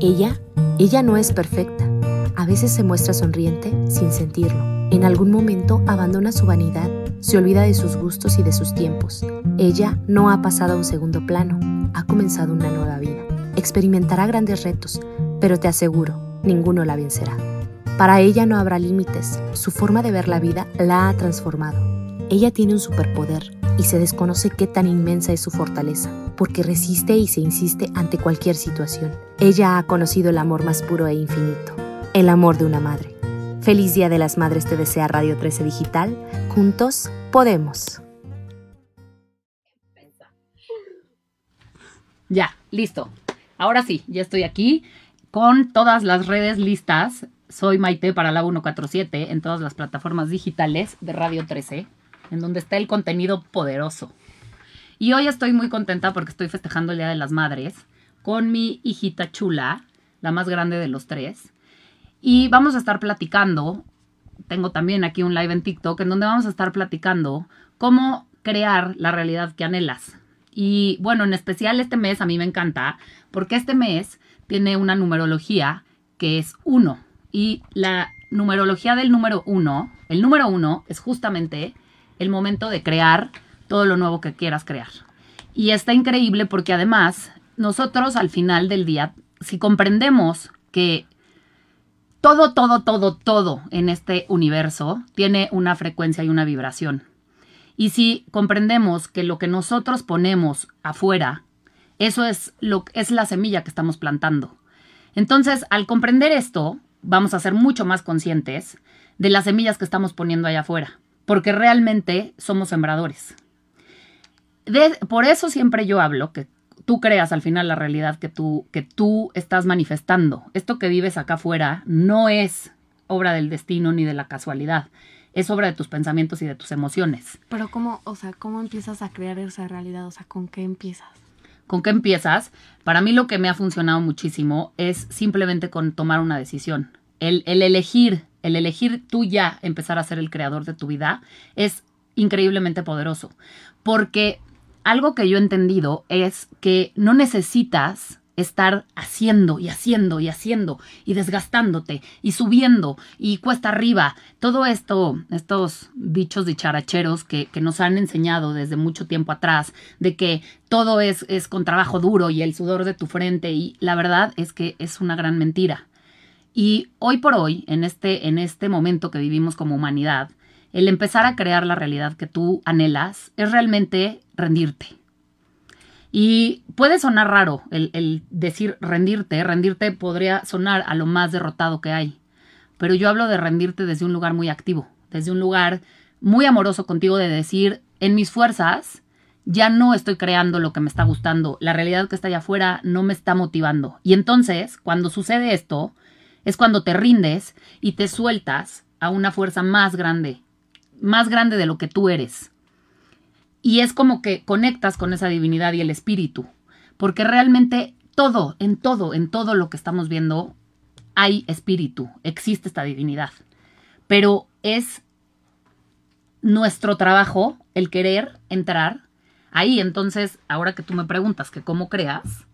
Ella, ella no es perfecta. A veces se muestra sonriente sin sentirlo. En algún momento abandona su vanidad, se olvida de sus gustos y de sus tiempos. Ella no ha pasado a un segundo plano, ha comenzado una nueva vida. Experimentará grandes retos, pero te aseguro, ninguno la vencerá. Para ella no habrá límites, su forma de ver la vida la ha transformado. Ella tiene un superpoder y se desconoce qué tan inmensa es su fortaleza, porque resiste y se insiste ante cualquier situación. Ella ha conocido el amor más puro e infinito, el amor de una madre. Feliz Día de las Madres te desea Radio 13 Digital. Juntos podemos. Ya, listo. Ahora sí, ya estoy aquí con todas las redes listas. Soy Maite para la 147 en todas las plataformas digitales de Radio 13, en donde está el contenido poderoso. Y hoy estoy muy contenta porque estoy festejando el Día de las Madres con mi hijita chula, la más grande de los tres. Y vamos a estar platicando, tengo también aquí un live en TikTok, en donde vamos a estar platicando cómo crear la realidad que anhelas. Y bueno, en especial este mes a mí me encanta porque este mes tiene una numerología que es uno. Y la numerología del número uno, el número uno es justamente el momento de crear todo lo nuevo que quieras crear. Y está increíble porque además nosotros al final del día, si comprendemos que todo, todo, todo, todo en este universo tiene una frecuencia y una vibración. Y si comprendemos que lo que nosotros ponemos afuera, eso es, lo, es la semilla que estamos plantando. Entonces, al comprender esto, vamos a ser mucho más conscientes de las semillas que estamos poniendo allá afuera, porque realmente somos sembradores. por eso siempre yo hablo que tú creas al final la realidad que tú, que tú estás manifestando. Esto que vives acá afuera no es obra del destino ni de la casualidad. Es obra de tus pensamientos y de tus emociones. Pero cómo, o sea, ¿cómo empiezas a crear esa realidad? O sea, ¿con qué empiezas? ¿Con qué empiezas? Para mí lo que me ha funcionado muchísimo es simplemente con tomar una decisión. El, el elegir, el elegir tú ya empezar a ser el creador de tu vida es increíblemente poderoso. Porque algo que yo he entendido es que no necesitas estar haciendo y haciendo y haciendo y desgastándote y subiendo y cuesta arriba. Todo esto, estos dichos dicharacheros que, que nos han enseñado desde mucho tiempo atrás, de que todo es, es con trabajo duro y el sudor de tu frente y la verdad es que es una gran mentira. Y hoy por hoy, en este, en este momento que vivimos como humanidad, el empezar a crear la realidad que tú anhelas es realmente rendirte. Y puede sonar raro el, decir rendirte, rendirte podría sonar a lo más derrotado que hay, pero yo hablo de rendirte desde un lugar muy activo, desde un lugar muy amoroso contigo de decir, en mis fuerzas, ya no estoy creando lo que me está gustando, la realidad que está allá afuera no me está motivando. Y entonces, cuando sucede esto, es cuando te rindes y te sueltas a una fuerza más grande, más grande de lo que tú eres. Y es como que conectas con esa divinidad y el espíritu, porque realmente todo, en todo, en todo lo que estamos viendo, hay espíritu, existe esta divinidad. Pero es nuestro trabajo el querer entrar ahí. Entonces, ahora que tú me preguntas que cómo creas,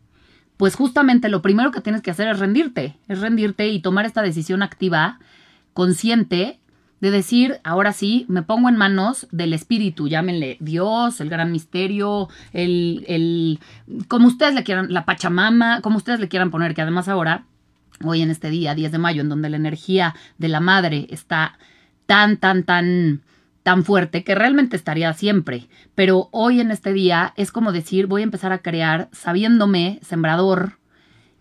pues justamente lo primero que tienes que hacer es rendirte, es rendirte y tomar esta decisión activa, consciente, de decir, ahora sí, me pongo en manos del espíritu, llámenle Dios, el gran misterio, el, el, como ustedes le quieran, la Pachamama, como ustedes le quieran poner, que además ahora, hoy en este día, 10 de mayo, en donde la energía de la madre está tan, tan, tan, tan fuerte, que realmente estaría siempre, pero hoy en este día es como decir, voy a empezar a crear sabiéndome sembrador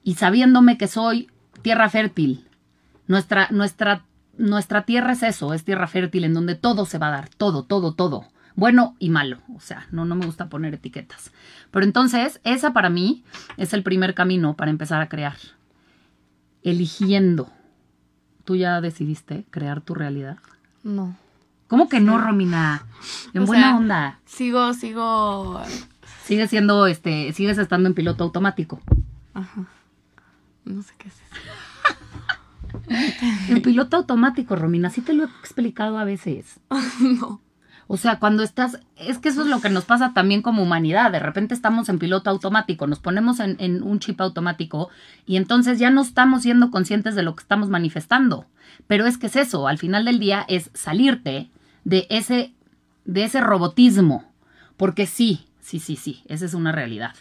y sabiéndome que soy tierra fértil. Nuestra, nuestra nuestra tierra es eso, es tierra fértil en donde todo se va a dar, todo, todo, todo. Bueno y malo, o sea, no, no me gusta poner etiquetas. Pero entonces, esa para mí es el primer camino para empezar a crear. Eligiendo. ¿Tú ya decidiste crear tu realidad? No. ¿Cómo que no, Romina? En buena onda. Sigo, sigo. Sigues siendo, este, sigues estando en piloto automático. Ajá. No sé qué es eso. El piloto automático, Romina, sí te lo he explicado a veces. no. O sea, cuando estás, es que eso es lo que nos pasa también como humanidad. De repente estamos en piloto automático, nos ponemos en, en, un chip automático y entonces ya no estamos siendo conscientes de lo que estamos manifestando. Pero es que es eso, al final del día es salirte de ese, de ese robotismo. Porque sí, sí, sí, sí, esa es una realidad.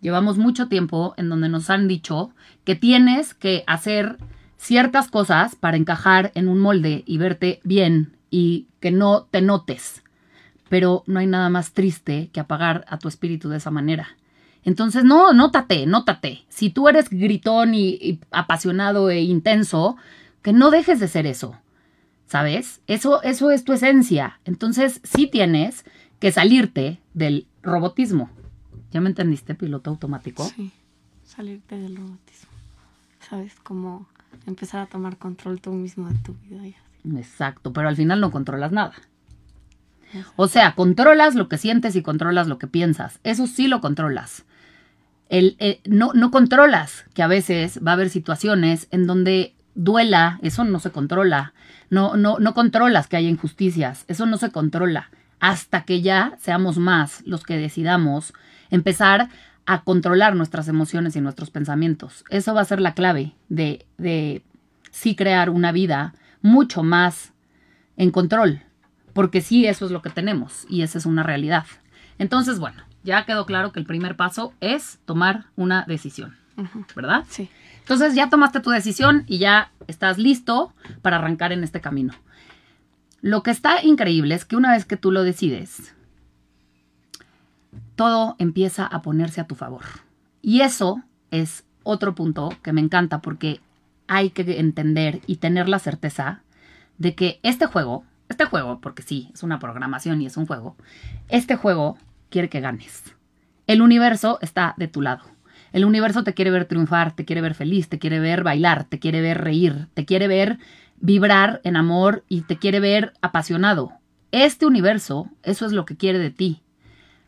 Llevamos mucho tiempo en donde nos han dicho que tienes que hacer ciertas cosas para encajar en un molde y verte bien y que no te notes. Pero no hay nada más triste que apagar a tu espíritu de esa manera. Entonces, no, nótate, nótate. Si tú eres gritón y, apasionado e intenso, que no dejes de ser eso. ¿Sabes? Eso, eso es tu esencia. Entonces, sí tienes que salirte del robotismo. ¿Ya me entendiste, piloto automático? Sí, salirte del robotismo. ¿Sabes? Como empezar a tomar control tú mismo de tu vida. Exacto, pero al final no controlas nada. O sea, controlas lo que sientes y controlas lo que piensas. Eso sí lo controlas. El, eh, no, no controlas que a veces va a haber situaciones en donde duela, eso no se controla. No, no, no controlas que haya injusticias, eso no se controla. Hasta que ya seamos más los que decidamos empezar a controlar nuestras emociones y nuestros pensamientos. Eso va a ser la clave de, de sí crear una vida mucho más en control, porque sí, eso es lo que tenemos y esa es una realidad. Entonces, bueno, ya quedó claro que el primer paso es tomar una decisión, ¿verdad? Sí. Entonces ya tomaste tu decisión y ya estás listo para arrancar en este camino. Lo que está increíble es que una vez que tú lo decides, todo empieza a ponerse a tu favor. Y eso es otro punto que me encanta porque hay que entender y tener la certeza de que este juego, este juego, porque sí, es una programación y es un juego, este juego quiere que ganes. El universo está de tu lado. El universo te quiere ver triunfar, te quiere ver feliz, te quiere ver bailar, te quiere ver reír, te quiere ver vibrar en amor y te quiere ver apasionado. Este universo, eso es lo que quiere de ti.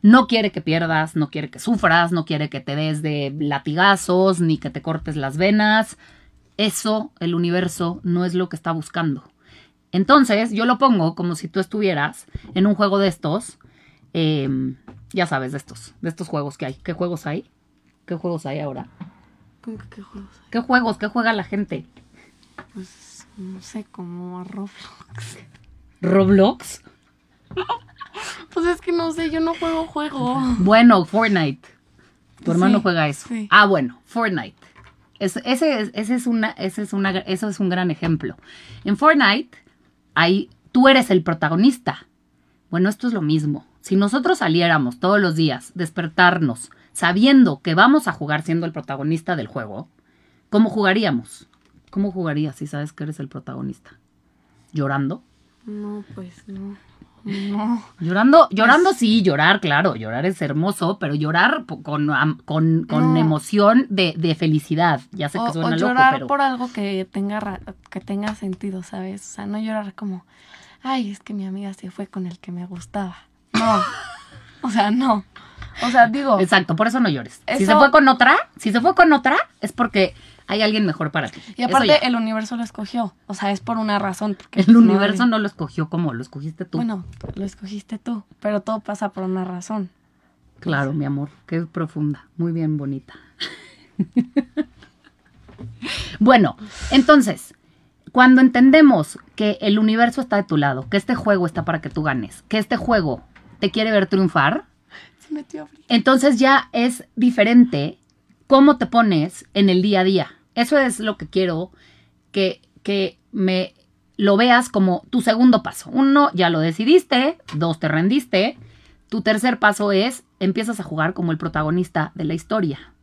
No quiere que pierdas, no quiere que sufras, no quiere que te des de latigazos, ni que te cortes las venas. Eso, el universo, no es lo que está buscando. Entonces, yo lo pongo como si tú estuvieras en un juego de estos. Em, ya sabes, de estos, de estos juegos que hay. ¿Qué juegos hay? ¿Qué juegos hay ahora? ¿Cómo que qué juegos hay? ¿Qué juegos? ¿Qué juega la gente? Pues, no sé, como Roblox. ¿Roblox? Pues es que no sé, yo no juego juego. Bueno, Fortnite. Tu hermano Sí, juega eso. sí. Ah, bueno, Fortnite. Es- ese, es, ese, es una, ese es una, eso es un gran ejemplo. En Fortnite, ahí tú eres el protagonista. Bueno, esto es lo mismo. Si nosotros saliéramos todos los días, despertarnos, sabiendo que vamos a jugar siendo el protagonista del juego, ¿cómo jugaríamos? ¿Cómo jugarías si sabes que eres el protagonista? ¿Llorando? No, pues no. No. Llorando, llorando sí, llorar, claro, llorar es hermoso, pero llorar con, con, con No. emoción de, de felicidad. Ya sé que O, suena o loco, llorar pero por algo que tenga ra- que tenga sentido, ¿sabes? O sea, no llorar como, ay, es que mi amiga se fue con el que me gustaba. No. o sea, no. O sea, digo, exacto, por eso no llores. Si se fue con otra, si se fue con otra, es porque hay alguien mejor para ti. y aparte el universo lo escogió. O sea, es por una razón. el no universo hay- no lo escogió como lo escogiste tú. Bueno, lo escogiste tú, pero todo pasa por una razón. Claro, mi amor, qué profunda, muy bien bonita. bueno, entonces, cuando entendemos que el universo está de tu lado, que este juego está para que tú ganes, que este juego te quiere ver triunfar, Entonces ya es diferente cómo te pones en el día a día. Eso es lo que quiero que, que me lo veas como tu segundo paso. Uno, ya lo decidiste. Dos, te rendiste. Tu tercer paso es, empiezas a jugar como el protagonista de la historia.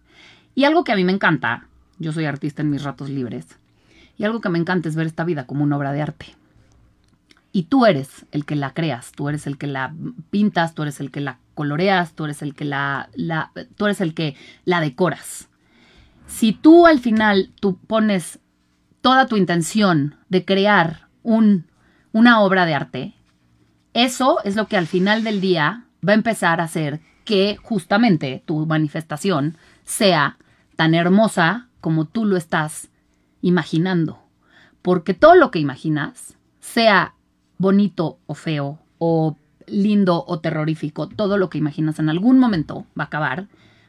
Y algo que a mí me encanta, yo soy artista en mis ratos libres, y algo que me encanta es ver esta vida como una obra de arte. Y tú eres el que la creas, tú eres el que la pintas, tú eres el que la coloreas, tú eres el que la, tú eres el que la decoras. Si tú al final tú pones toda tu intención de crear un, una obra de arte, eso es lo que al final del día va a empezar a hacer que justamente tu manifestación sea tan hermosa como tú lo estás imaginando. Porque todo lo que imaginas, sea bonito o feo, o lindo o terrorífico, todo lo que imaginas en algún momento va a acabar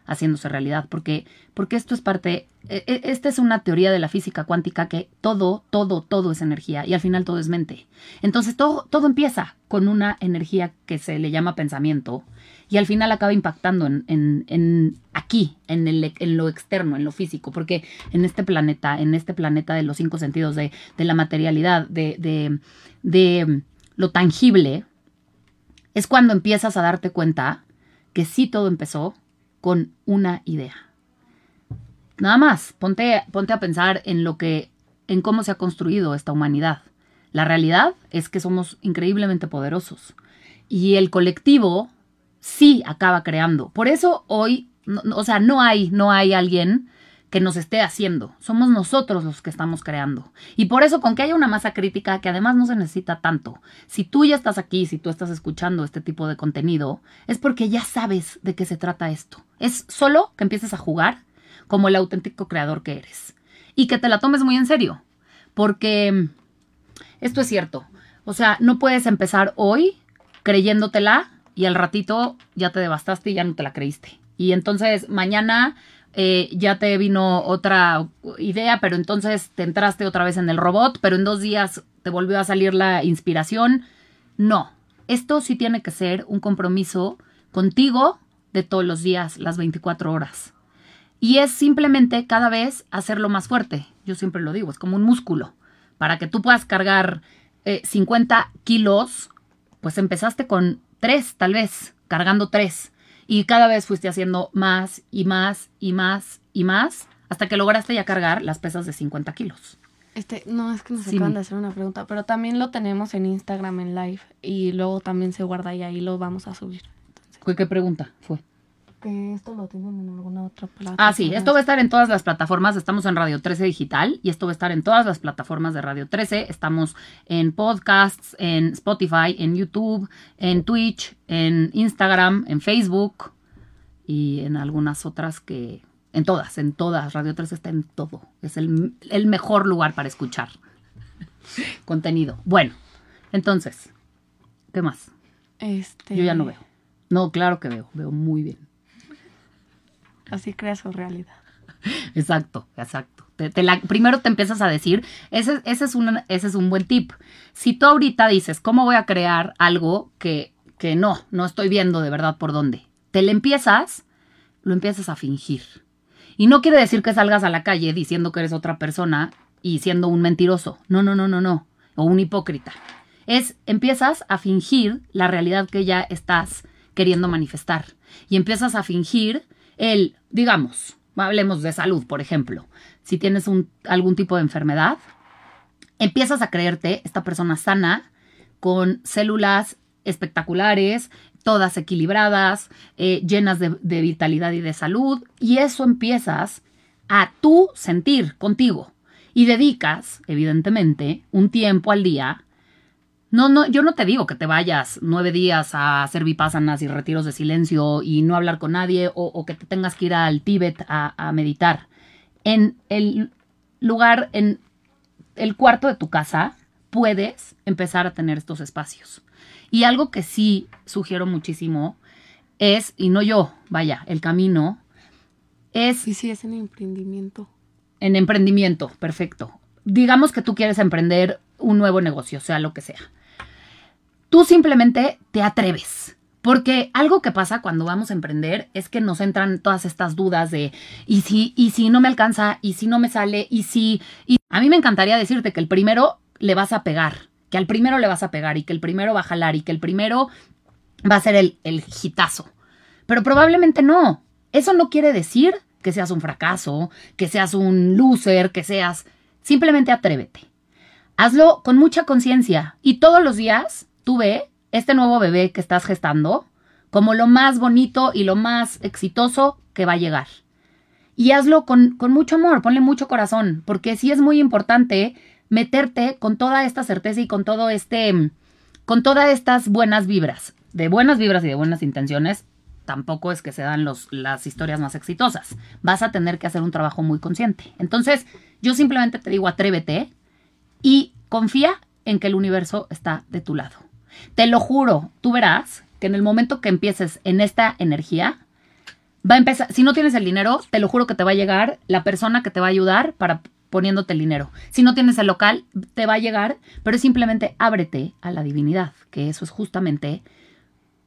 haciéndose realidad, porque, porque esto es parte, e, e, esta es una teoría de la física cuántica que todo, todo, todo es energía y al final todo es mente. Entonces todo, todo empieza con una energía que se le llama pensamiento y al final acaba impactando en, en, en aquí, en, el, en lo externo, en lo físico, porque en este planeta, en este planeta de los cinco sentidos, de, de la materialidad, de, de, de lo tangible, es cuando empiezas a darte cuenta que sí todo empezó con una idea. Nada más, ponte, ponte a pensar en lo que, en cómo se ha construido esta humanidad. La realidad es que somos increíblemente poderosos y el colectivo sí acaba creando. Por eso hoy, o sea, no hay, no hay alguien que nos esté haciendo. Somos nosotros los que estamos creando. Y por eso, con que haya una masa crítica, que además no se necesita tanto, si tú ya estás aquí, si tú estás escuchando este tipo de contenido, es porque ya sabes de qué se trata esto. Es solo que empieces a jugar como el auténtico creador que eres. Y que te la tomes muy en serio. Porque esto es cierto. O sea, no puedes empezar hoy creyéndotela y al ratito ya te devastaste y ya no te la creíste. Y entonces mañana eh, ya te vino otra idea, pero entonces te entraste otra vez en el robot, pero en dos días te volvió a salir la inspiración. No, esto sí tiene que ser un compromiso contigo de todos los días, las 24 horas. Y es simplemente cada vez hacerlo más fuerte. Yo siempre lo digo, es como un músculo. Para que tú puedas cargar 50 eh, kilos, pues empezaste con 3 tal vez, cargando 3 y cada vez fuiste haciendo más y más y más y más hasta que lograste ya cargar las pesas de 50 kilos. Este, no, es que nos acaban de hacer una pregunta, pero también lo tenemos en Instagram en live y luego también se guarda y ahí lo vamos a subir. ¿Qué pregunta fue? Que esto lo tienen en alguna otra plataforma. Ah, sí, esto va a estar en todas las plataformas. Estamos en Radio 13 Digital y esto va a estar en todas las plataformas de Radio 13. Estamos en podcasts, en Spotify, en YouTube, en Twitch, en Instagram, en Facebook y en algunas otras que... En todas, en todas. Radio 13 está en todo. Es el, el mejor lugar para escuchar contenido. Bueno, entonces, ¿qué más? Este... Yo ya no veo. No, claro que veo. Veo muy bien. Así crea su realidad. Exacto, exacto. primero te empiezas a decir, ese, ese, es un, ese es un buen tip. Si tú ahorita dices, ¿cómo voy a crear algo que, que no, no estoy viendo de verdad por dónde? Te le empiezas, lo empiezas a fingir. Y no quiere decir que salgas a la calle diciendo que eres otra persona y siendo un mentiroso. No, no, no, no, no. O un hipócrita. Es, empiezas a fingir la realidad que ya estás queriendo manifestar. Y empiezas a fingir el, digamos, hablemos de salud, por ejemplo, si tienes un, algún tipo de enfermedad, empiezas a creerte esta persona sana, con células espectaculares, todas equilibradas, eh, llenas de, de vitalidad y de salud, y eso empiezas a tú sentir contigo. Y dedicas, evidentemente, un tiempo al día no, no, yo no te digo que te vayas nueve días a hacer vipassanas y retiros de silencio y no hablar con nadie o, que te tengas que ir al Tíbet a, a, meditar. En el lugar, en el cuarto de tu casa, puedes empezar a tener estos espacios. Y algo que sí sugiero muchísimo es, y no yo, vaya, el camino, es... Sí, sí, es en emprendimiento. En emprendimiento, perfecto. Digamos que tú quieres emprender un nuevo negocio, sea lo que sea Tú simplemente te atreves. Porque algo que pasa cuando vamos a emprender es que nos entran todas estas dudas de y si y si no me alcanza y si no me sale y si y a mí me encantaría decirte que el primero le vas a pegar, que al primero le vas a pegar y que el primero va a jalar y que el primero va a ser el el. Pero probablemente no. Eso no quiere decir que seas un fracaso, que seas un loser, que seas simplemente atrévete. Hazlo con mucha conciencia y todos los días tú este nuevo bebé que estás gestando como lo más bonito y lo más exitoso que va a llegar. Y hazlo con, con mucho amor, ponle mucho corazón, porque sí es muy importante meterte con toda esta certeza y con todo este, con todas estas buenas vibras. De buenas vibras y de buenas intenciones, tampoco es que se dan los, las historias más exitosas. Vas a tener que hacer un trabajo muy consciente. Entonces, yo simplemente te digo, atrévete y confía en que el universo está de tu lado. Te lo juro, tú verás que en el momento que empieces en esta energía, va a empezar, si no tienes el dinero, te lo juro que te va a llegar la persona que te va a ayudar para poniéndote el dinero. Si no tienes el local, te va a llegar, pero simplemente ábrete a la divinidad, que eso es justamente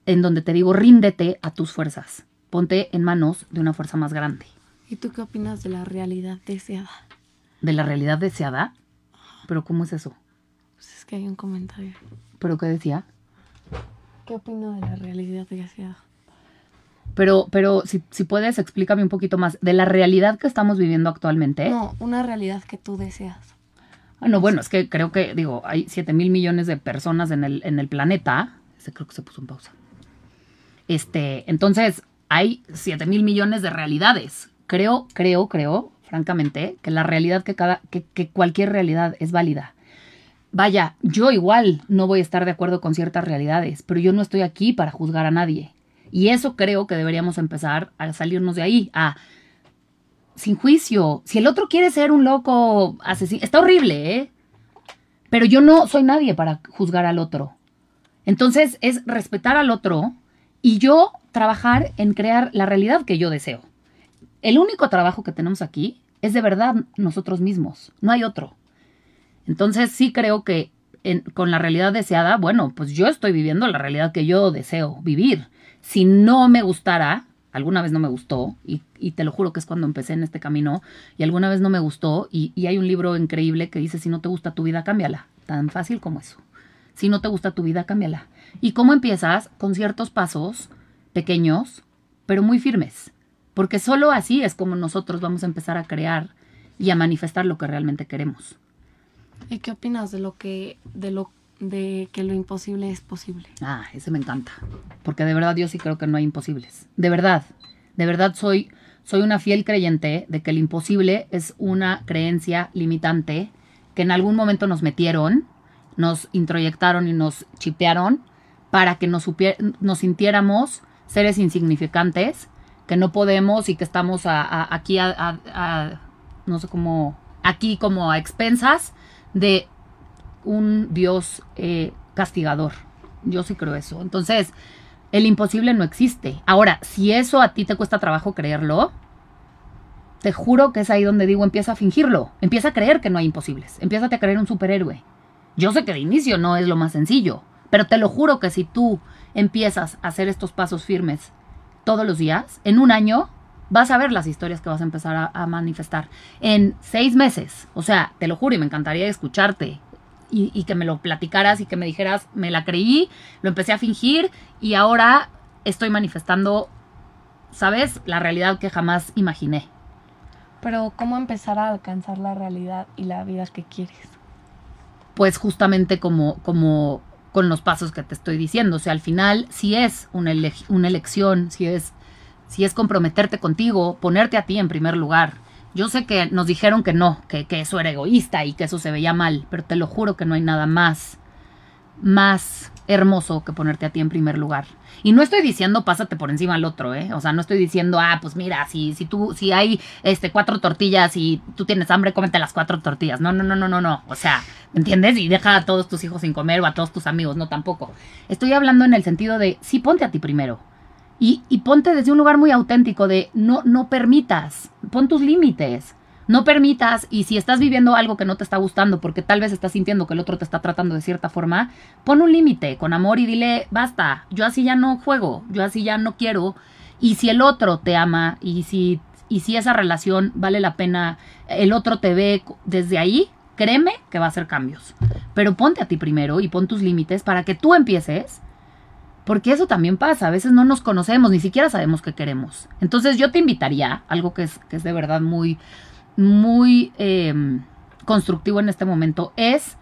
en donde te digo, ríndete a tus fuerzas. Ponte en manos de una fuerza más grande. ¿Y tú qué opinas de la realidad deseada? ¿De la realidad deseada? ¿Pero cómo es eso? Pues es que hay un comentario. ¿Pero qué decía? ¿Qué opino de la realidad deseada? Pero, pero si, si puedes, explícame un poquito más de la realidad que estamos viviendo actualmente. No, una realidad que tú deseas. Ah, no, bueno, es que creo que, digo, hay 7 mil millones de personas en el, en el planeta. Ese creo que se puso en pausa. Este, entonces, hay 7 mil millones de realidades. Creo, creo, creo, francamente, que la realidad que cada, que, que cualquier realidad es válida. Vaya, yo igual no voy a estar de acuerdo con ciertas realidades, pero yo no estoy aquí para juzgar a nadie. Y eso creo que deberíamos empezar a salirnos de ahí, a sin juicio. Si el otro quiere ser un loco asesino, está horrible, ¿eh? Pero yo no soy nadie para juzgar al otro. Entonces es respetar al otro y yo trabajar en crear la realidad que yo deseo. El único trabajo que tenemos aquí es de verdad nosotros mismos, no hay otro. Entonces sí creo que con la realidad deseada, bueno, pues yo estoy viviendo la realidad que yo deseo vivir. Si no me gustara, alguna vez no me gustó, y, y te lo juro que es cuando empecé en este camino, y alguna vez no me gustó, y, y hay un libro increíble que dice, si no te gusta tu vida, cámbiala. Tan fácil como eso. Si no te gusta tu vida, cámbiala. ¿Y cómo empiezas? Con ciertos pasos pequeños, pero muy firmes. Porque solo así es como nosotros vamos a empezar a crear y a manifestar lo que realmente queremos. ¿Y qué opinas de lo que, de lo, de que lo imposible es posible? Ah, ese me encanta. Porque de verdad yo sí creo que no hay imposibles. De verdad. De verdad soy, soy una fiel creyente de que el imposible es una creencia limitante que en algún momento nos metieron, nos introyectaron y nos chipearon para que nos, nos sintiéramos seres insignificantes, que no podemos y que estamos a- aquí a- no sé cómo, aquí como a expensas de un Dios eh, castigador. Yo sí creo eso. Entonces, el imposible no existe. Ahora, si eso a ti te cuesta trabajo creerlo, te juro que es ahí donde digo, empieza a fingirlo. Empieza a creer que no hay imposibles. Empieza a creer un superhéroe. Yo sé que de inicio no es lo más sencillo, pero te lo juro que si tú empiezas a hacer estos pasos firmes todos los días, en un año vas a ver las historias que vas a empezar a, a manifestar. En seis meses, o sea, te lo juro y me encantaría escucharte y, y que me lo platicaras y que me dijeras, me la creí, lo empecé a fingir y ahora estoy manifestando, ¿sabes? La realidad que jamás imaginé. Pero ¿cómo empezar a alcanzar la realidad y la vida que quieres? pues justamente como, como con los pasos que te estoy diciendo. O sea, al final, si es una, ele- una elección, si es, si es comprometerte contigo, ponerte a ti en primer lugar. Yo sé que nos dijeron que no, que, que eso era egoísta y que eso se veía mal, pero te lo juro que no hay nada más, más hermoso que ponerte a ti en primer lugar. Y no estoy diciendo pásate por encima al otro, ¿eh? O sea, no estoy diciendo, ah, pues mira, si, si tú, si hay este cuatro tortillas y tú tienes hambre, cómete las cuatro tortillas. No, no, no, no, no, no. O sea, ¿me entiendes? Y deja a todos tus hijos sin comer o a todos tus amigos, no tampoco. Estoy hablando en el sentido de, sí, ponte a ti primero. Y, y ponte desde un lugar muy auténtico de no, no permitas, pon tus límites. No permitas, y si estás viviendo algo que no te está gustando, porque tal vez estás sintiendo que el otro te está tratando de cierta forma, pon un límite con amor y dile, basta, yo así ya no juego, yo así ya no quiero. Y si el otro te ama, y si, y si esa relación vale la pena, el otro te ve desde ahí, créeme que va a hacer cambios. Pero ponte a ti primero y pon tus límites para que tú empieces porque eso también pasa, a veces no nos conocemos, ni siquiera sabemos qué queremos. Entonces yo te invitaría, algo que es, que es de verdad muy, muy eh, constructivo en este momento, es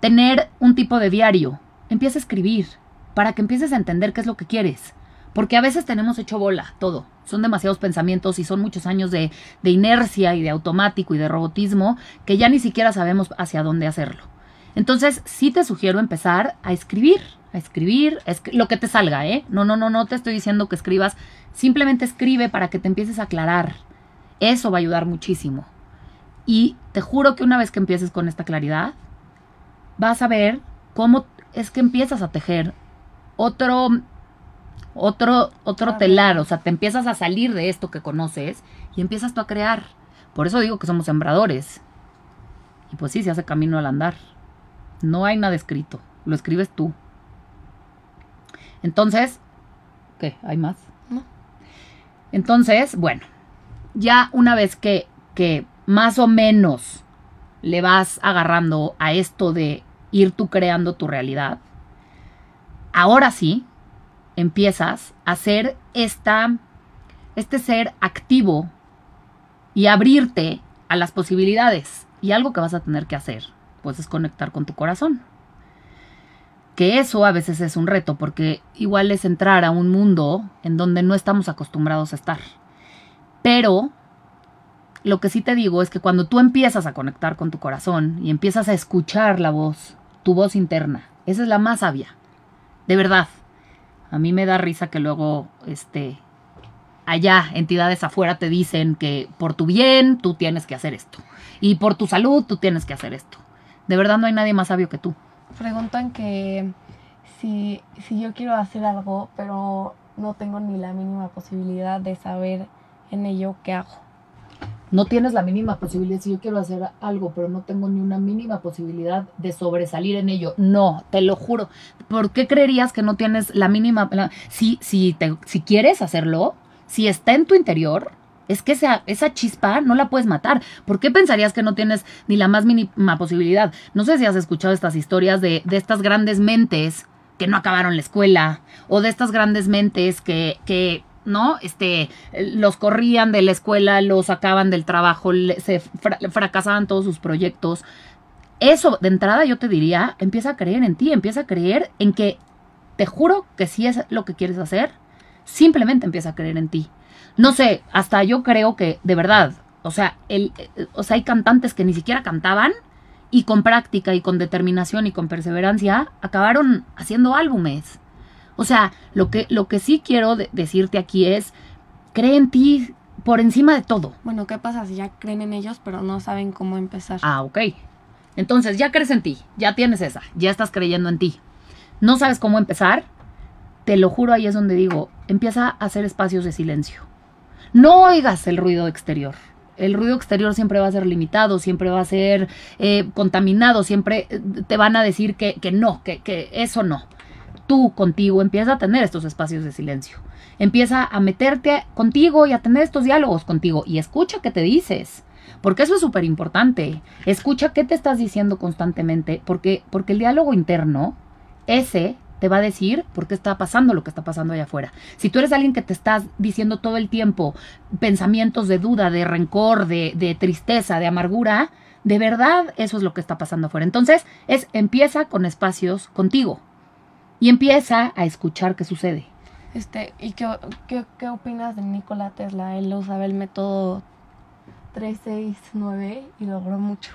tener un tipo de diario. Empieza a escribir para que empieces a entender qué es lo que quieres. Porque a veces tenemos hecho bola todo. Son demasiados pensamientos y son muchos años de, de inercia y de automático y de robotismo que ya ni siquiera sabemos hacia dónde hacerlo. Entonces, sí te sugiero empezar a escribir, a escribir, escri- lo que te salga, ¿eh? No, no, no, no te estoy diciendo que escribas, simplemente escribe para que te empieces a aclarar. Eso va a ayudar muchísimo. Y te juro que una vez que empieces con esta claridad, vas a ver cómo es que empiezas a tejer otro, otro, otro telar, o sea, te empiezas a salir de esto que conoces y empiezas tú a crear. Por eso digo que somos sembradores. Y pues sí, se hace camino al andar. No hay nada escrito, lo escribes tú. Entonces, ¿qué? ¿Hay más? No. Entonces, bueno, ya una vez que, que más o menos le vas agarrando a esto de ir tú creando tu realidad, ahora sí empiezas a ser esta, este ser activo y abrirte a las posibilidades. Y algo que vas a tener que hacer, pues es conectar con tu corazón. Que eso a veces es un reto, porque igual es entrar a un mundo en donde no estamos acostumbrados a estar. Pero lo que sí te digo es que cuando tú empiezas a conectar con tu corazón y empiezas a escuchar la voz, tu voz interna, esa es la más sabia. De verdad. A mí me da risa que luego, este, allá entidades afuera te dicen que por tu bien tú tienes que hacer esto. Y por tu salud tú tienes que hacer esto. De verdad no hay nadie más sabio que tú. Preguntan que si, si yo quiero hacer algo, pero no tengo ni la mínima posibilidad de saber en ello qué hago. No tienes la mínima posibilidad, si yo quiero hacer algo, pero no tengo ni una mínima posibilidad de sobresalir en ello. No, te lo juro. ¿Por qué creerías que no tienes la mínima... si, si, te- si quieres hacerlo, si está en tu interior, es que esa, chispa no la puedes matar. ¿Por qué pensarías que no tienes ni la más mínima posibilidad? No sé si has escuchado estas historias de, estas grandes mentes que no acabaron la escuela, o de estas grandes mentes que, que ¿no? Este, los corrían de la escuela, los sacaban del trabajo, se fra- fracasaban todos sus proyectos. Eso, de entrada, yo te diría, empieza a creer en ti, empieza a creer en que, te juro que si es lo que quieres hacer, simplemente empieza a creer en ti. No sé, hasta yo creo que, de verdad, o sea, el, eh, o sea, hay cantantes que ni siquiera cantaban y con práctica y con determinación y con perseverancia acabaron haciendo álbumes. O sea, lo que, lo que sí quiero de- decirte aquí es, cree en ti por encima de todo. Bueno, ¿qué pasa si ya creen en ellos, pero no saben cómo empezar? Ah, ok. Entonces ya crees en ti, ya tienes esa, ya estás creyendo en ti. No sabes cómo empezar, te lo juro, ahí es donde digo, empieza a hacer espacios de silencio. No oigas el ruido exterior. El ruido exterior siempre va a ser limitado, siempre va a ser eh, contaminado, siempre eh, te van a decir que, que no, que, que eso no. Tú contigo empieza a tener estos espacios de silencio. Empieza a meterte contigo y a tener estos diálogos contigo y escucha qué te dices. Porque eso es súper importante. Escucha qué te estás diciendo constantemente, porque, porque el diálogo interno, ese te va a decir por qué está pasando lo que está pasando allá afuera. Si tú eres alguien que te estás diciendo todo el tiempo pensamientos de duda, de rencor, de, de tristeza, de amargura, de verdad eso es lo que está pasando afuera. Entonces, es empieza con espacios contigo y empieza a escuchar qué sucede. Este, ¿y qué, qué, qué opinas de Nikola Tesla? Él usaba el método 369 y logró mucho.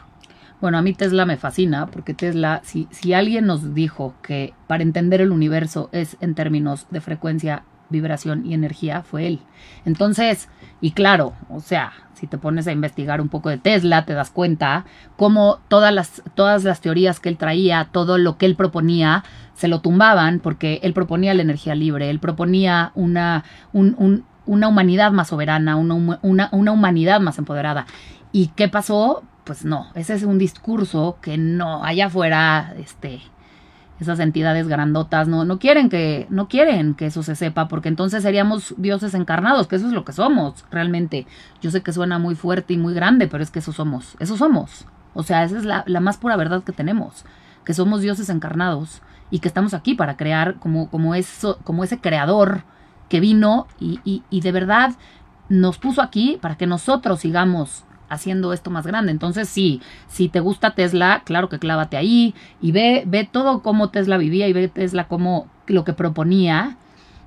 Bueno, a mí Tesla me fascina porque Tesla, si, si alguien nos dijo que para entender el universo es en términos de frecuencia, vibración y energía, fue él. Entonces, y claro, o sea, si te pones a investigar un poco de Tesla, te das cuenta cómo todas las, todas las teorías que él traía, todo lo que él proponía, se lo tumbaban porque él proponía la energía libre, él proponía una, un- un- una humanidad más soberana, una, una, una humanidad más empoderada. ¿Y qué pasó? Pues no, ese es un discurso que no, allá afuera, este, esas entidades grandotas no, no quieren que, no quieren que eso se sepa, porque entonces seríamos dioses encarnados, que eso es lo que somos, realmente. Yo sé que suena muy fuerte y muy grande, pero es que eso somos, eso somos. O sea, esa es la, la más pura verdad que tenemos, que somos dioses encarnados y que estamos aquí para crear como, como, eso, como ese creador que vino y, y, y de verdad nos puso aquí para que nosotros sigamos haciendo esto más grande. Entonces, sí, si te gusta Tesla, claro que clávate ahí y ve, ve todo cómo Tesla vivía y ve Tesla cómo lo que proponía.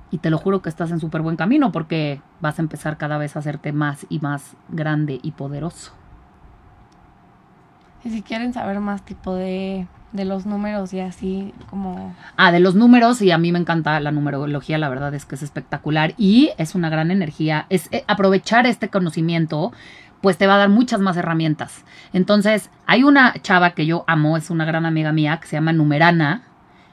Y te lo juro que estás en súper buen camino porque vas a empezar cada vez a hacerte más y más grande y poderoso. Y si quieren saber más tipo de, de los números y así como... Ah, de los números, y a mí me encanta la numerología, la verdad es que es espectacular y es una gran energía. Es eh, aprovechar este conocimiento, pues te va a dar muchas más herramientas. Entonces, hay una chava que yo amo, es una gran amiga mía, que se llama Numerana.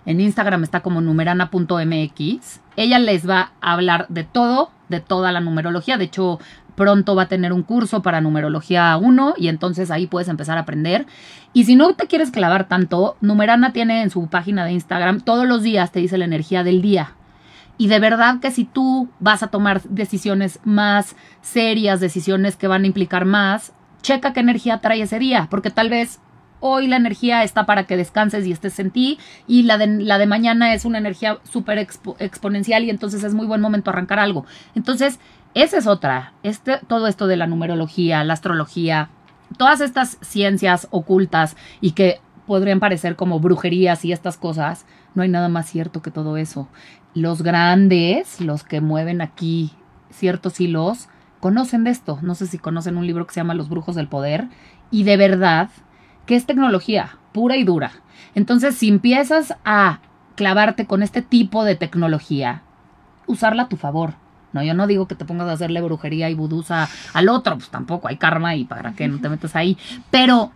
En Instagram está como numerana.mx. Ella les va a hablar de todo, de toda la numerología. De hecho, pronto va a tener un curso para numerología 1 y entonces ahí puedes empezar a aprender. Y si no te quieres clavar tanto, Numerana tiene en su página de Instagram todos los días te dice la energía del día. Y de verdad que si tú vas a tomar decisiones más serias, decisiones que van a implicar más, checa qué energía trae ese día, porque tal vez hoy la energía está para que descanses y estés en ti y la de, la de mañana es una energía súper exponencial y entonces es muy buen momento arrancar algo. Entonces, esa es otra. Este, todo esto de la numerología, la astrología, todas estas ciencias ocultas y que podrían parecer como brujerías y estas cosas, no hay nada más cierto que todo eso. Los grandes, los que mueven aquí ciertos hilos, conocen de esto. No sé si conocen un libro que se llama Los Brujos del Poder. Y de verdad, que es tecnología pura y dura. Entonces, si empiezas a clavarte con este tipo de tecnología, usarla a tu favor. No, yo no digo que te pongas a hacerle brujería y budusa al otro, pues tampoco hay karma y para que no te metas ahí. Pero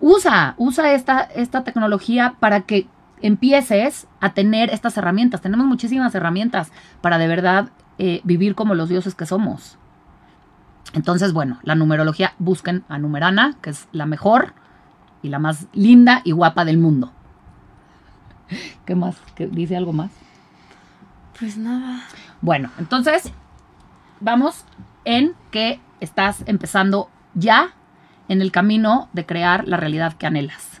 usa, usa esta, esta tecnología para que empieces a tener estas herramientas. Tenemos muchísimas herramientas para de verdad eh, vivir como los dioses que somos. Entonces, bueno, la numerología, busquen a Numerana, que es la mejor y la más linda y guapa del mundo. ¿Qué más? ¿Qué, ¿Dice algo más? Pues nada. Bueno, entonces, vamos en que estás empezando ya en el camino de crear la realidad que anhelas.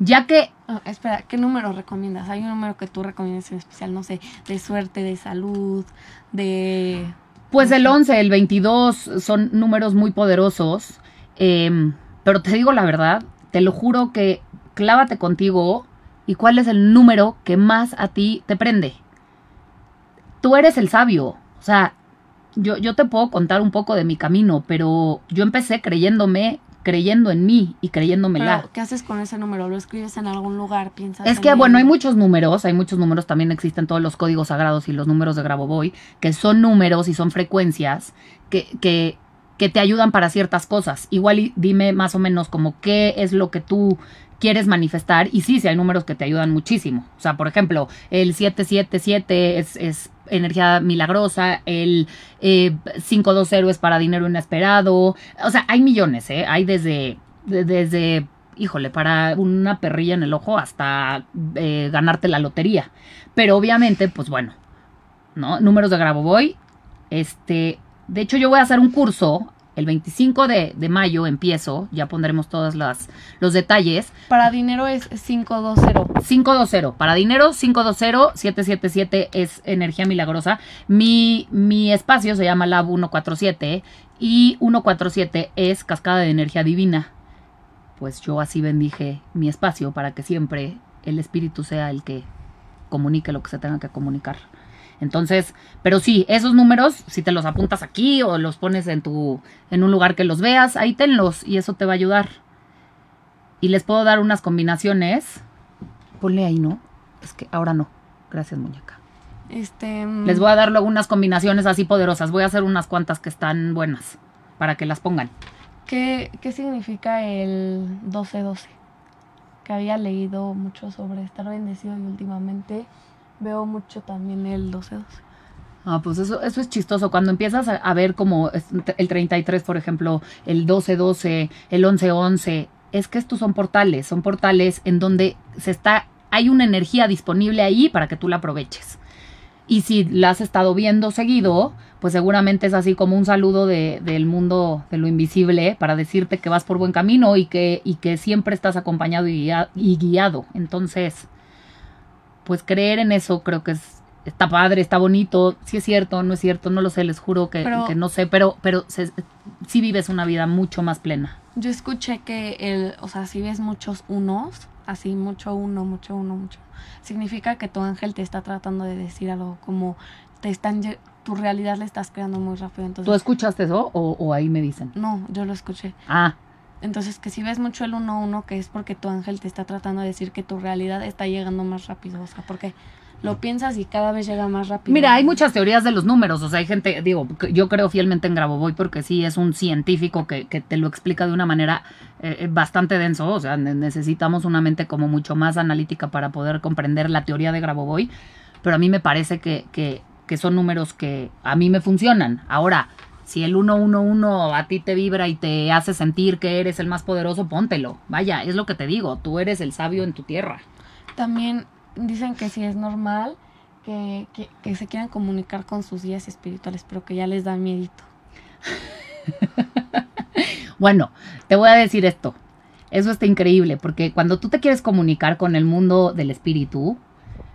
Ya que... Ah, espera, ¿qué número recomiendas? ¿Hay un número que tú recomiendas en especial? No sé, de suerte, de salud, de... Pues el 11, el 22 son números muy poderosos. Em, pero te digo la verdad, te lo juro que clávate contigo y cuál es el número que más a ti te prende. Tú eres el sabio. O sea, yo, yo te puedo contar un poco de mi camino, pero yo empecé creyéndome creyendo en mí y creyéndomela. ¿Qué haces con ese número? ¿Lo escribes en algún lugar? ¿Piensas es que, bueno, hay muchos números, hay muchos números, también existen todos los códigos sagrados y los números de Grabovoi, que son números y son frecuencias que, que, que te ayudan para ciertas cosas. Igual dime más o menos como qué es lo que tú quieres manifestar. Y sí, sí hay números que te ayudan muchísimo. O sea, por ejemplo, el 777 es, es energía milagrosa, el eh, 520 es para dinero inesperado. O sea, hay millones, ¿eh? Hay desde, desde híjole, para una perrilla en el ojo hasta eh, ganarte la lotería. Pero obviamente, pues bueno, ¿no? Números de Grabovoi. Este, de hecho, yo voy a hacer un curso el 25 de, mayo empiezo, ya pondremos todos los detalles. Para dinero es 520. 520. Para dinero 520, 777 es energía milagrosa. Mi, mi espacio se llama Lab 147 y 147 es cascada de energía divina. Pues yo así bendije mi espacio para que siempre el espíritu sea el que comunique lo que se tenga que comunicar. Entonces, pero sí, esos números, si te los apuntas aquí o los pones en tu, en un lugar que los veas, ahí tenlos y eso te va a ayudar. Y les puedo dar unas combinaciones. Ponle ahí, ¿no? Es que ahora no. Gracias, muñeca. Este. Mm, les voy a dar luego unas combinaciones así poderosas. Voy a hacer unas cuantas que están buenas para que las pongan. ¿Qué, qué significa el 12-12? Que había leído mucho sobre estar bendecido y últimamente veo mucho también el 12-12. Ah, pues eso, eso es chistoso. Cuando empiezas a, ver como el 33, por ejemplo, el 12-12, el 11-11, es que estos son portales, son portales en donde se está, hay una energía disponible ahí para que tú la aproveches. Y si la has estado viendo seguido, pues seguramente es así como un saludo de, del mundo de lo invisible para decirte que vas por buen camino y que, y que siempre estás acompañado y guiado. Entonces, pues creer en eso creo que es está padre, está bonito, si es cierto, no es cierto, no lo sé, les juro que, no sé, pero, pero sí vives una vida mucho más plena. Yo escuché que el, o sea, si ves muchos unos, así mucho uno, mucho uno, mucho, significa que tu ángel te está tratando de decir algo, como te están, tu realidad le estás creando muy rápido. Entonces, ¿Tú escuchaste eso o, o ahí me dicen? No, yo lo escuché. Ah. Entonces, que si ves mucho el 1-1, que es porque tu ángel te está tratando de decir que tu realidad está llegando más rápido, o sea, porque lo piensas y cada vez llega más rápido. Mira, hay muchas teorías de los números, o sea, hay gente, digo, yo creo fielmente en Grabovoi porque sí es un científico que, que te lo explica de una manera eh, eh, bastante denso, o sea, ne- necesitamos una mente como mucho más analítica para poder comprender la teoría de Grabovoi, pero a mí me parece que, que, que son números que a mí me funcionan. Ahora, si el 111 a ti te vibra y te hace sentir que eres el más poderoso, póntelo. Vaya, es lo que te digo, tú eres el sabio en tu tierra. También dicen que sí es normal que, que, que se quieran comunicar con sus guías espirituales, pero que ya les da miedito. Bueno, te voy a decir esto. Eso está increíble, porque cuando tú te quieres comunicar con el mundo del espíritu,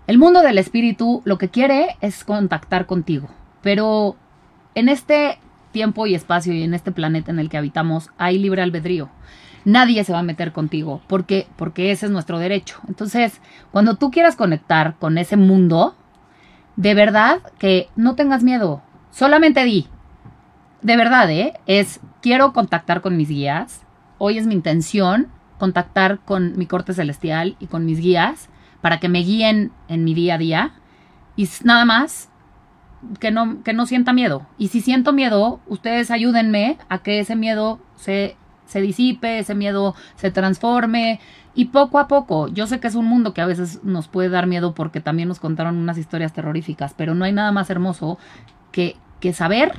el mundo del espíritu lo que quiere es contactar contigo. Pero en este tiempo y espacio y en este planeta en el que habitamos hay libre albedrío. Nadie se va a meter contigo porque ese es nuestro derecho. Entonces, cuando tú quieras conectar con ese mundo, de verdad que no tengas miedo. Solamente di, de verdad, ¿eh? Es, quiero contactar con mis guías. Hoy es mi intención contactar con mi corte celestial y con mis guías para que me guíen en mi día a día. Y nada más que no, que no sienta miedo. Y si siento miedo, ustedes ayúdenme a que ese miedo se, se disipe, ese miedo se transforme. Y poco a poco, yo sé que es un mundo que a veces nos puede dar miedo porque también nos contaron unas historias terroríficas, pero no hay nada más hermoso que, que saber,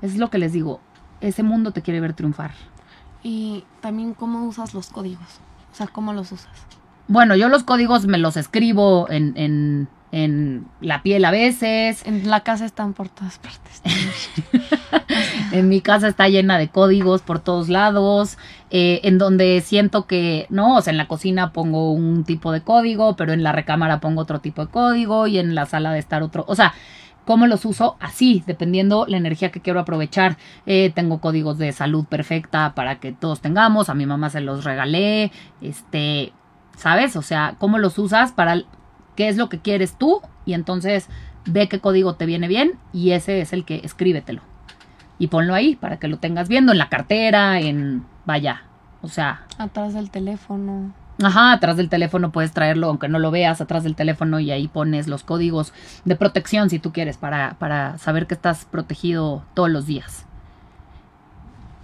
es lo que les digo, ese mundo te quiere ver triunfar. Y también cómo usas los códigos. O sea, cómo los usas. Bueno, yo los códigos me los escribo en, en, en la piel a veces, En la casa están por todas partes. en mi casa está llena de códigos por todos lados, eh, en donde siento que, no, o sea, en la cocina pongo un tipo de código, pero en la recámara pongo otro tipo de código y en la sala de estar otro, o sea, ¿cómo los uso? Así, dependiendo la energía que quiero aprovechar. Eh, tengo códigos de salud perfecta para que todos tengamos, a mi mamá se los regalé, este, ¿sabes? O sea, ¿cómo los usas para qué es lo que quieres tú? Y entonces ve qué código te viene bien y ese es el que escríbetelo y ponlo ahí para que lo tengas viendo en la cartera, en vaya, o sea, Atrás del teléfono. ajá, atrás del teléfono puedes traerlo aunque no lo veas atrás del teléfono y ahí pones los códigos de protección si tú quieres para para saber que estás protegido todos los días.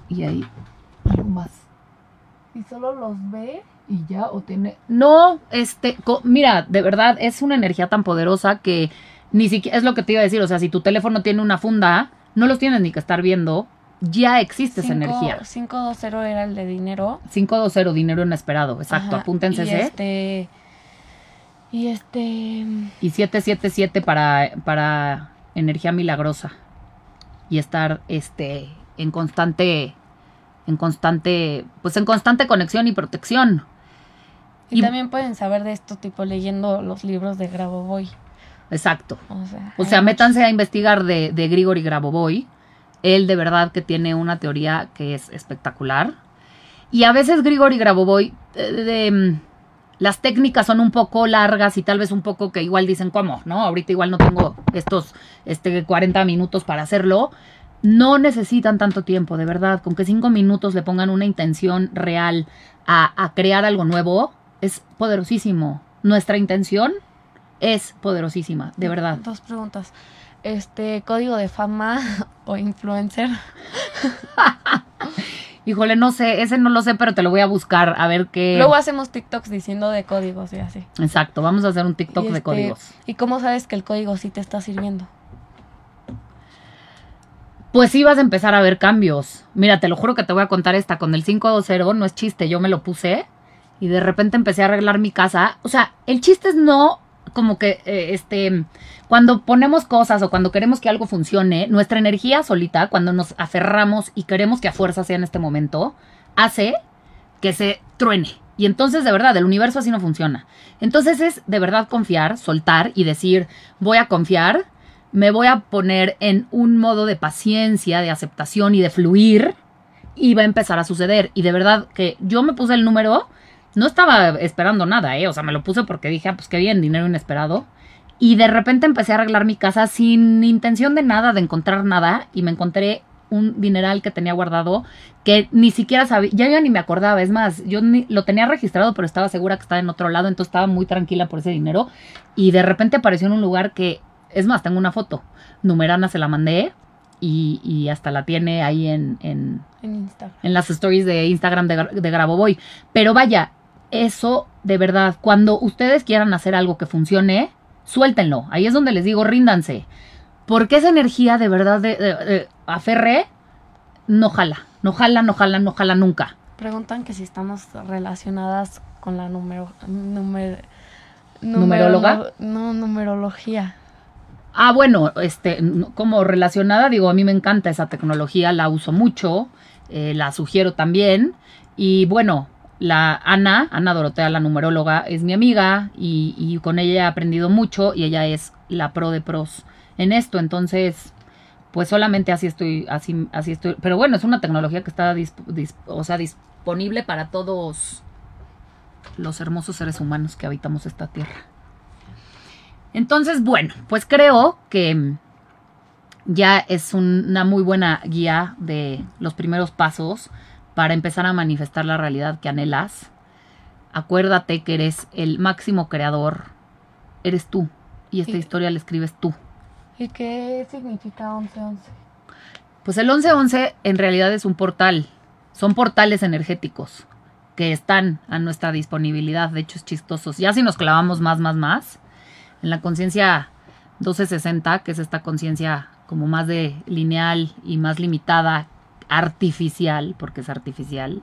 Y ahí algo más. Y solo los ve. Y ya o tiene No, este, co- mira, de verdad es una energía tan poderosa que ni siquiera es lo que te iba a decir, o sea, si tu teléfono tiene una funda, no los tienes ni que estar viendo, ya existe esa energía. 520 era el de dinero. 520, dinero inesperado, exacto, Ajá, apúntense y ese. este. Y este. Y 777 para, para energía milagrosa. Y estar este en constante en constante pues en constante conexión y protección. Y, Y- también pueden saber de esto, tipo leyendo los libros de Grabovoi. Exacto. O sea, O sea, muchos. métanse a investigar de, de Grigori Grabovoi. Él de verdad que tiene una teoría que es espectacular. Y a veces Grigori Grabovoi, eh, de, mm, las técnicas son un poco largas y tal vez un poco que igual dicen, ¿cómo? ¿No? Ahorita igual no tengo estos este, 40 minutos para hacerlo. No necesitan tanto tiempo, de verdad. Con que cinco minutos le pongan una intención real a, a crear algo nuevo, es poderosísimo. Nuestra intención es poderosísima, de verdad. Dos preguntas. Este, código de fama o influencer. Híjole, no sé, ese no lo sé, pero te lo voy a buscar a ver qué. Luego hacemos TikToks diciendo de códigos y así. Exacto, vamos a hacer un TikTok de este, códigos. ¿Y cómo sabes que el código sí te está sirviendo? Pues sí vas a empezar a ver cambios. Mira, te lo juro que te voy a contar esta con el 520, no es chiste, yo me lo puse y de repente empecé a arreglar mi casa. O sea, el chiste es no como que eh, este cuando ponemos cosas o cuando queremos que algo funcione, nuestra energía solita, cuando nos aferramos y queremos que a fuerza sea en este momento, hace que se truene. Y entonces, de verdad, el universo así no funciona. Entonces es de verdad confiar, soltar y decir, voy a confiar, me voy a poner en un modo de paciencia, de aceptación y de fluir y va a empezar a suceder. Y de verdad que yo me puse el número, no estaba esperando nada, ¿eh? O sea, me lo puse porque dije, ah, pues qué bien, dinero inesperado. Y de repente empecé a arreglar mi casa sin intención de nada, de encontrar nada, y me encontré un dineral que tenía guardado que ni siquiera sabía, ya yo ni me acordaba, es más, yo ni, lo tenía registrado, pero estaba segura que estaba en otro lado, entonces estaba muy tranquila por ese dinero y de repente apareció en un lugar que, es más, tengo una foto, Numerana se la mandé y, y hasta la tiene ahí en, en, En Instagram. en las stories de Instagram de, de Graboboy. Pero vaya, eso de verdad, cuando ustedes quieran hacer algo que funcione, suéltenlo. Ahí es donde les digo, ríndanse. Porque esa energía de verdad de, de- de aferre, no jala. No jala, no jala, no jala nunca. Preguntan que si estamos relacionadas con la número, numer- ¿Numeróloga? No, numerología. Ah, bueno, este, como relacionada, digo, a mí me encanta esa tecnología, la uso mucho, eh, la sugiero también. Y bueno, la Ana, Ana Dorotea, la numeróloga, es mi amiga y, y con ella he aprendido mucho y ella es la pro de pros en esto. Entonces, pues solamente así estoy, así, así estoy. Pero bueno, es una tecnología que está o sea, disponible para todos los hermosos seres humanos que habitamos esta tierra. Entonces, bueno, pues creo que ya es un- una muy buena guía de los primeros pasos para empezar a manifestar la realidad que anhelas. Acuérdate que eres el máximo creador, eres tú, y esta historia la escribes tú. ¿Y qué significa 1111? Pues el 1111 en realidad es un portal, son portales energéticos que están a nuestra disponibilidad, de hecho es chistoso. Ya si nos clavamos más, más, más, en la conciencia 1260, que es esta conciencia como más de lineal y más limitada, artificial, porque es artificial,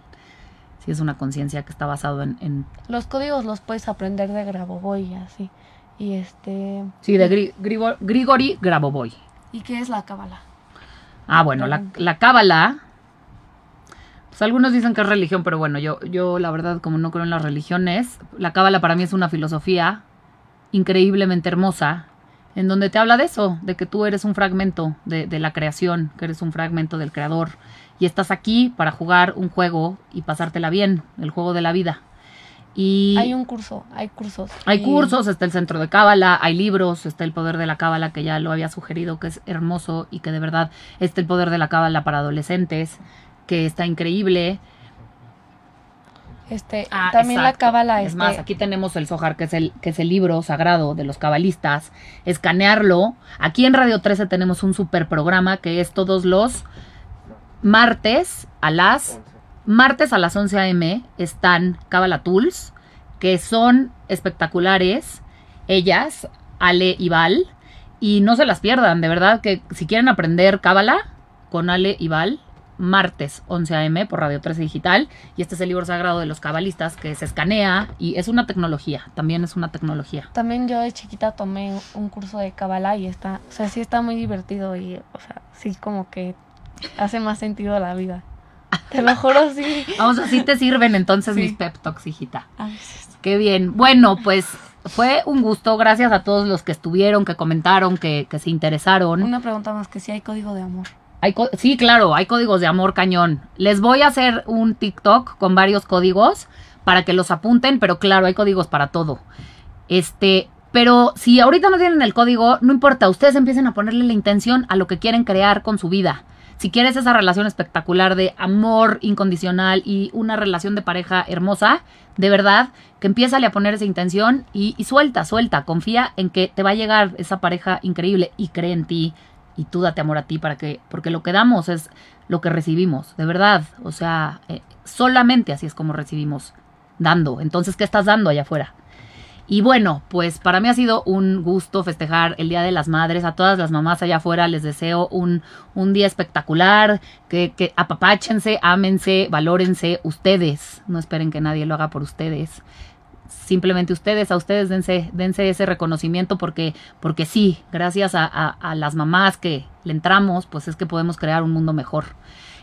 sí es una conciencia que está basado en, en Los códigos los puedes aprender de Grabovoi así. Y este... sí, de Gri- Grigo- Grigori Grabovoi. ¿Y qué es la cábala? Ah, bueno, la, la cábala. Pues algunos dicen que es religión, pero bueno, yo, yo la verdad, como no creo en las religiones, la cábala para mí es una filosofía increíblemente hermosa, en donde te habla de eso, de que tú eres un fragmento de, de la creación, que eres un fragmento del creador, y estás aquí para jugar un juego y pasártela bien, el juego de la vida. Y Hay un curso, hay cursos. hay Y- cursos, está el centro de cábala, hay libros, está el poder de la cábala que ya lo había sugerido, que es hermoso y que de verdad está el poder de la cábala para adolescentes, que está increíble. Este, Ah, también la cábala Es este, más, aquí tenemos el Zohar, que es el, que es el libro sagrado de los cabalistas. Escanearlo. Aquí en Radio 13 tenemos un super programa que es todos los martes a las martes a las 11 a.m. están Kabbalah Tools, que son espectaculares. Ellas, Ale y Val. Y no se las pierdan, de verdad que si quieren aprender Kabbalah con Ale y Val, martes 11 a.m. por Radio 13 Digital. Y este es el libro sagrado de los cabalistas que se escanea y es una tecnología, también es una tecnología. También yo de chiquita tomé un curso de cábala y está, o sea, sí está muy divertido y, o sea, sí como que hace más sentido la vida. Te lo juro, sí. Vamos, así te sirven entonces Sí. mis pep talks, hijita. A veces. Qué bien. Bueno, pues fue un gusto. Gracias a todos los que estuvieron, que comentaron, que, que se interesaron. Una pregunta más, que si hay código de amor. Sí, claro, hay códigos de amor cañón. Les voy a hacer un TikTok con varios códigos para que los apunten, pero claro, hay códigos para todo. Este, pero si ahorita no tienen el código, no importa, ustedes empiecen a ponerle la intención a lo que quieren crear con su vida. Si quieres esa relación espectacular de amor incondicional y una relación de pareja hermosa, de verdad, que empiézale a poner esa intención y suelta, suelta, confía en que te va a llegar esa pareja increíble y cree en ti y tú date amor a ti para que, porque lo que damos es lo que recibimos, de verdad, o sea, eh, solamente así es como recibimos dando. Entonces, ¿qué estás dando allá afuera? Y bueno, pues para mí ha sido un gusto festejar el Día de las Madres. A todas las mamás allá afuera les deseo un, un día espectacular, que, que apapáchense, ámense, valórense ustedes. No esperen que nadie lo haga por ustedes. Simplemente ustedes, a ustedes dense, dense ese reconocimiento porque, porque sí, gracias a, a- las mamás que le entramos, pues es que podemos crear un mundo mejor.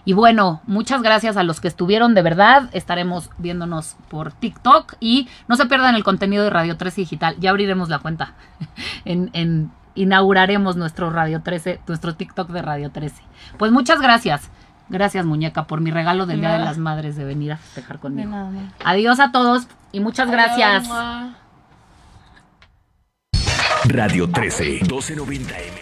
Y bueno, muchas gracias a los que estuvieron de verdad. Estaremos viéndonos por TikTok y no se pierdan el contenido de Radio 13 Digital. Ya abriremos la cuenta. en, en- inauguraremos nuestro Radio 13, nuestro TikTok de Radio 13. Pues muchas gracias. Gracias, muñeca, por mi regalo del Día de las Madres de venir a festejar conmigo. nada. Adiós a todos y muchas gracias. Adiós, mua. Radio 13, 1290M.